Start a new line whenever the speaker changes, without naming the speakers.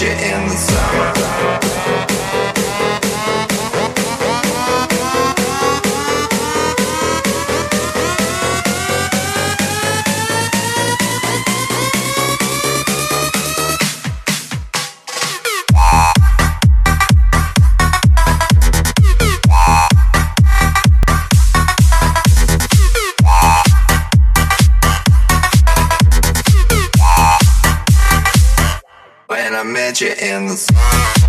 You in the summer. You in the summer.